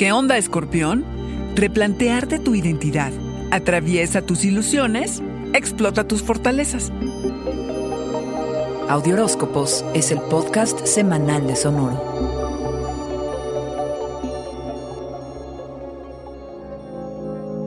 ¿Qué onda, escorpión? Replantearte tu identidad. Atraviesa tus ilusiones, explota tus fortalezas. Audioróscopos es el podcast semanal de Sonoro.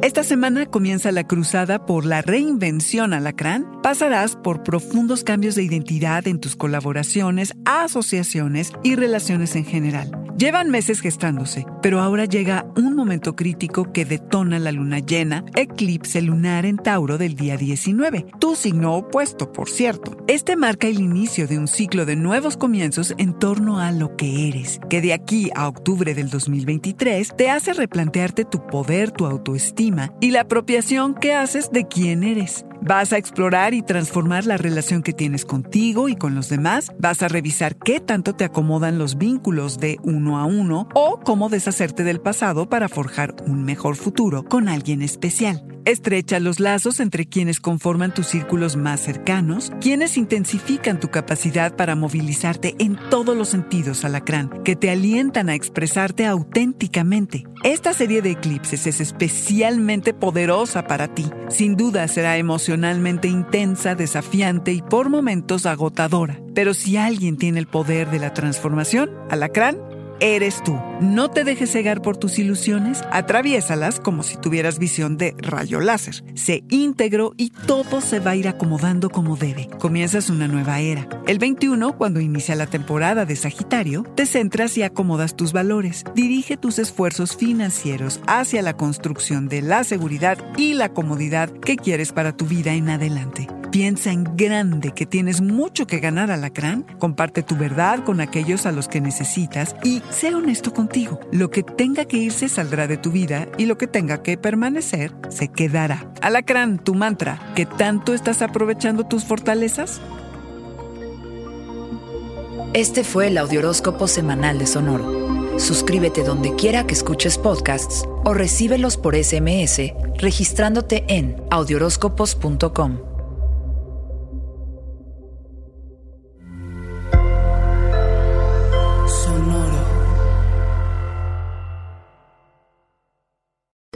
Esta semana comienza la cruzada por la reinvención alacrán. Pasarás por profundos cambios de identidad en tus colaboraciones, asociaciones y relaciones en general. Llevan meses gestándose, pero ahora llega un momento crítico que detona la luna llena, eclipse lunar en Tauro del día 19, tu signo opuesto, por cierto. Este marca el inicio de un ciclo de nuevos comienzos en torno a lo que eres, que de aquí a octubre del 2023 te hace replantearte tu poder, tu autoestima y la apropiación que haces de quién eres. Vas a explorar y transformar la relación que tienes contigo y con los demás. Vas a revisar qué tanto te acomodan los vínculos de uno a uno o cómo deshacerte del pasado para forjar un mejor futuro con alguien especial. Estrecha los lazos entre quienes conforman tus círculos más cercanos, quienes intensifican tu capacidad para movilizarte en todos los sentidos, alacrán, que te alientan a expresarte auténticamente. Esta serie de eclipses es especialmente poderosa para ti. Sin duda será emocionalmente intensa, desafiante y por momentos agotadora. Pero si alguien tiene el poder de la transformación, alacrán, eres tú. No te dejes cegar por tus ilusiones, atraviésalas como si tuvieras visión de rayo láser. Sé íntegro y todo se va a ir acomodando como debe. Comienzas una nueva era. El 21, cuando inicia la temporada de Sagitario, te centras y acomodas tus valores. Dirige tus esfuerzos financieros hacia la construcción de la seguridad y la comodidad que quieres para tu vida en adelante. Piensa en grande que tienes mucho que ganar alacrán. Comparte tu verdad con aquellos a los que necesitas y sé honesto contigo. Lo que tenga que irse saldrá de tu vida y lo que tenga que permanecer se quedará. Alacrán, tu mantra, ¿qué tanto estás aprovechando tus fortalezas? Este fue el Audioróscopo semanal de Sonoro. Suscríbete donde quiera que escuches podcasts o recíbelos por SMS registrándote en audioróscopos.com.